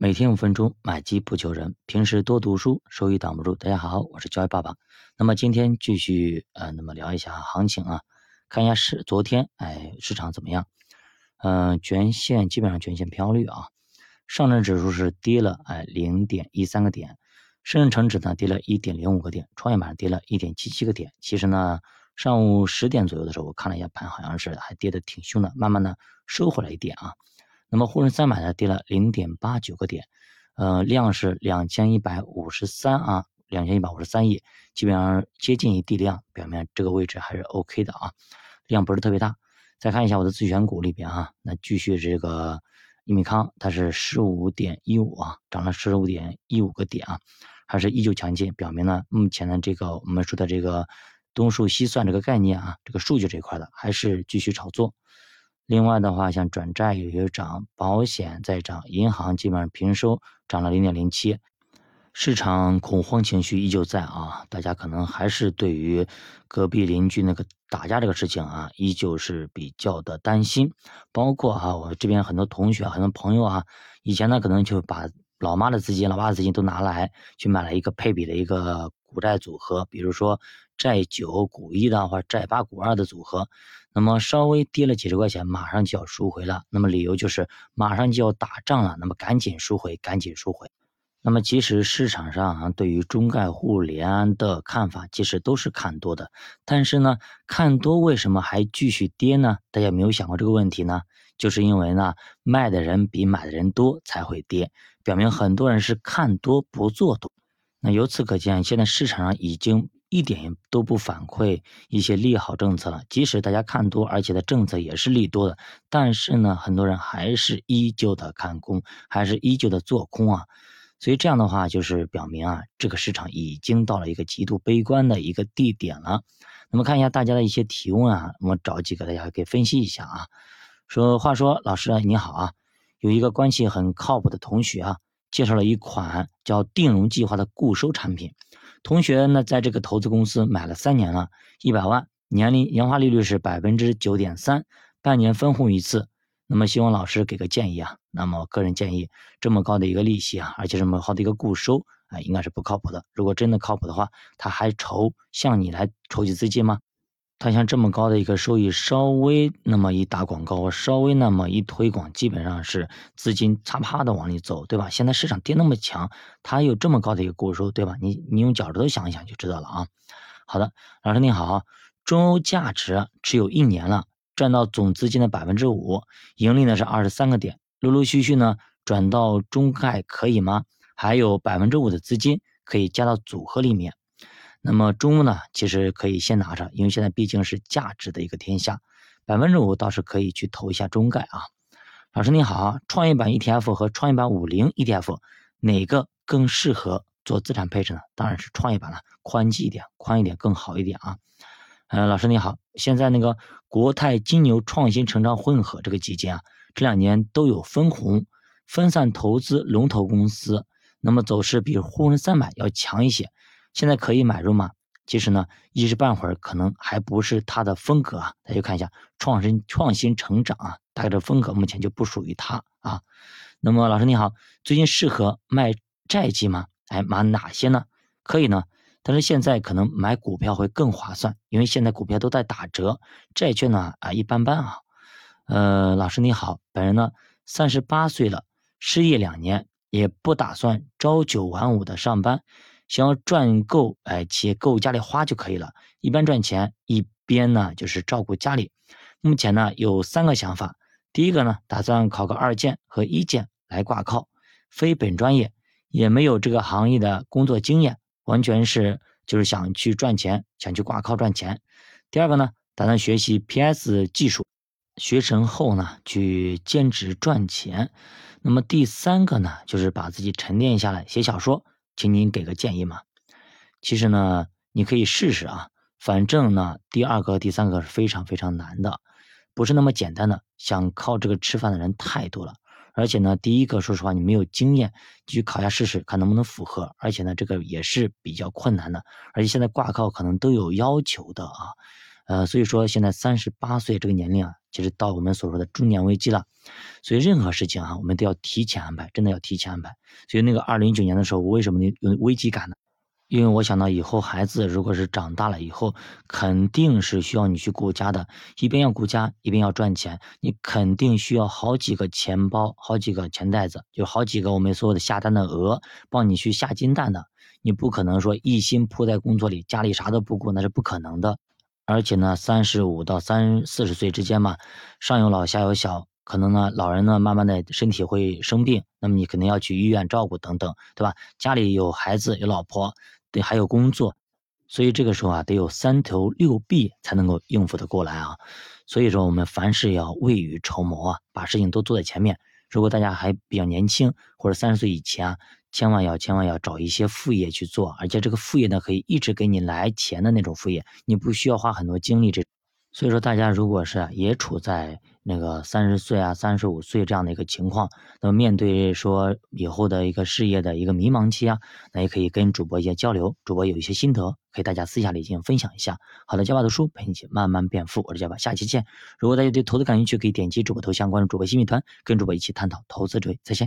每天五分钟，买机不求人。平时多读书，收益挡不住。大家好，我是教育爸爸。那么今天继续呃，那么聊一下行情啊，看一下市昨天哎市场怎么样？嗯，全线基本上全线飘绿啊。上证指数是跌了哎零点一三个点，深证成指呢跌了一点零五个点，创业板跌了一点七七个点。其实呢，上午十点左右的时候，我看了一下盘，好像是还跌的挺凶的，慢慢的收回来一点啊。那么沪深三百呢跌了零点八九个点，呃，量是两千一百五十三啊，两千一百五十三亿，基本上接近于地量，表明这个位置还是 OK 的啊，量不是特别大。再看一下我的自选股里边啊，那继续这个益米康，它是十五点一五啊，涨了十五点一五个点啊，还是依旧强劲，表明呢目前的这个我们说的这个东数西算这个概念啊，这个数据这一块的还是继续炒作。另外的话，像转债有些涨，保险在涨，银行基本上平收，涨了零点零七。市场恐慌情绪依旧在啊，大家可能还是对于隔壁邻居那个打架这个事情啊，依旧是比较的担心。包括啊，我这边很多同学、很多朋友啊，以前呢可能就把老妈的资金、老爸的资金都拿来去买了一个配比的一个股债组合，比如说债九股一的话债八股二的组合。那么稍微跌了几十块钱，马上就要赎回了。那么理由就是马上就要打仗了，那么赶紧赎回，赶紧赎回。那么其实市场上啊，对于中概互联的看法，其实都是看多的。但是呢，看多为什么还继续跌呢？大家有没有想过这个问题呢？就是因为呢，卖的人比买的人多才会跌，表明很多人是看多不做多。那由此可见，现在市场上已经。一点都不反馈一些利好政策了，即使大家看多，而且的政策也是利多的，但是呢，很多人还是依旧的看空，还是依旧的做空啊。所以这样的话，就是表明啊，这个市场已经到了一个极度悲观的一个地点了。那么看一下大家的一些提问啊，我找几个大家可以分析一下啊。说话说，老师你好啊，有一个关系很靠谱的同学啊，介绍了一款叫定融计划的固收产品。同学呢，在这个投资公司买了三年了，一百万，年龄年化利率是百分之九点三，半年分红一次。那么希望老师给个建议啊。那么个人建议，这么高的一个利息啊，而且这么好的一个固收啊，应该是不靠谱的。如果真的靠谱的话，他还愁向你来筹集资金吗？他像这么高的一个收益，稍微那么一打广告，稍微那么一推广，基本上是资金啪啪的往里走，对吧？现在市场跌那么强，它有这么高的一个股收，对吧？你你用脚趾头想一想就知道了啊。好的，老师你好，中欧价值持有一年了，赚到总资金的百分之五，盈利呢是二十三个点，陆陆续续呢转到中概可以吗？还有百分之五的资金可以加到组合里面。那么中呢，其实可以先拿着，因为现在毕竟是价值的一个天下，百分之五倒是可以去投一下中概啊。老师你好，创业板 ETF 和创业板五零 ETF 哪个更适合做资产配置呢？当然是创业板了，宽基一点，宽一点更好一点啊。呃，老师你好，现在那个国泰金牛创新成长混合这个基金啊，这两年都有分红，分散投资龙头公司，那么走势比沪深三百要强一些。现在可以买入吗？其实呢，一时半会儿可能还不是它的风格啊。大家看一下创新创新成长啊，大概这风格目前就不属于它啊。那么老师你好，最近适合卖债基吗？哎，买哪些呢？可以呢，但是现在可能买股票会更划算，因为现在股票都在打折，债券呢啊一般般啊。呃，老师你好，本人呢三十八岁了，失业两年，也不打算朝九晚五的上班。想要赚够，哎，且够家里花就可以了。一边赚钱，一边呢就是照顾家里。目前呢有三个想法。第一个呢，打算考个二建和一建来挂靠，非本专业，也没有这个行业的工作经验，完全是就是想去赚钱，想去挂靠赚钱。第二个呢，打算学习 PS 技术，学成后呢去兼职赚钱。那么第三个呢，就是把自己沉淀下来写小说。请您给个建议嘛？其实呢，你可以试试啊。反正呢，第二个、第三个是非常非常难的，不是那么简单的。想靠这个吃饭的人太多了，而且呢，第一个说实话你没有经验，去考一下试试，看能不能符合。而且呢，这个也是比较困难的，而且现在挂靠可能都有要求的啊。呃，所以说现在三十八岁这个年龄啊，就是到我们所说的中年危机了。所以任何事情啊，我们都要提前安排，真的要提前安排。所以那个二零一九年的时候，我为什么有危机感呢？因为我想到以后孩子如果是长大了以后，肯定是需要你去顾家的，一边要顾家，一边要赚钱，你肯定需要好几个钱包，好几个钱袋子，就好几个我们所有的下单的鹅，帮你去下金蛋的。你不可能说一心扑在工作里，家里啥都不顾，那是不可能的。而且呢，三十五到三四十岁之间嘛，上有老下有小。可能呢，老人呢，慢慢的身体会生病，那么你肯定要去医院照顾等等，对吧？家里有孩子有老婆，对，还有工作，所以这个时候啊，得有三头六臂才能够应付的过来啊。所以说，我们凡事要未雨绸缪啊，把事情都做在前面。如果大家还比较年轻，或者三十岁以前啊，千万要千万要找一些副业去做，而且这个副业呢，可以一直给你来钱的那种副业，你不需要花很多精力这。所以说，大家如果是也处在那个三十岁啊、三十五岁这样的一个情况，那么面对说以后的一个事业的一个迷茫期啊，那也可以跟主播一些交流，主播有一些心得，可以大家私下里进行分享一下。好的，加爸读书陪你一起慢慢变富，我是加爸，下期见。如果大家对投资感兴趣，可以点击主播头像关注主播新米团，跟主播一起探讨投资者再见。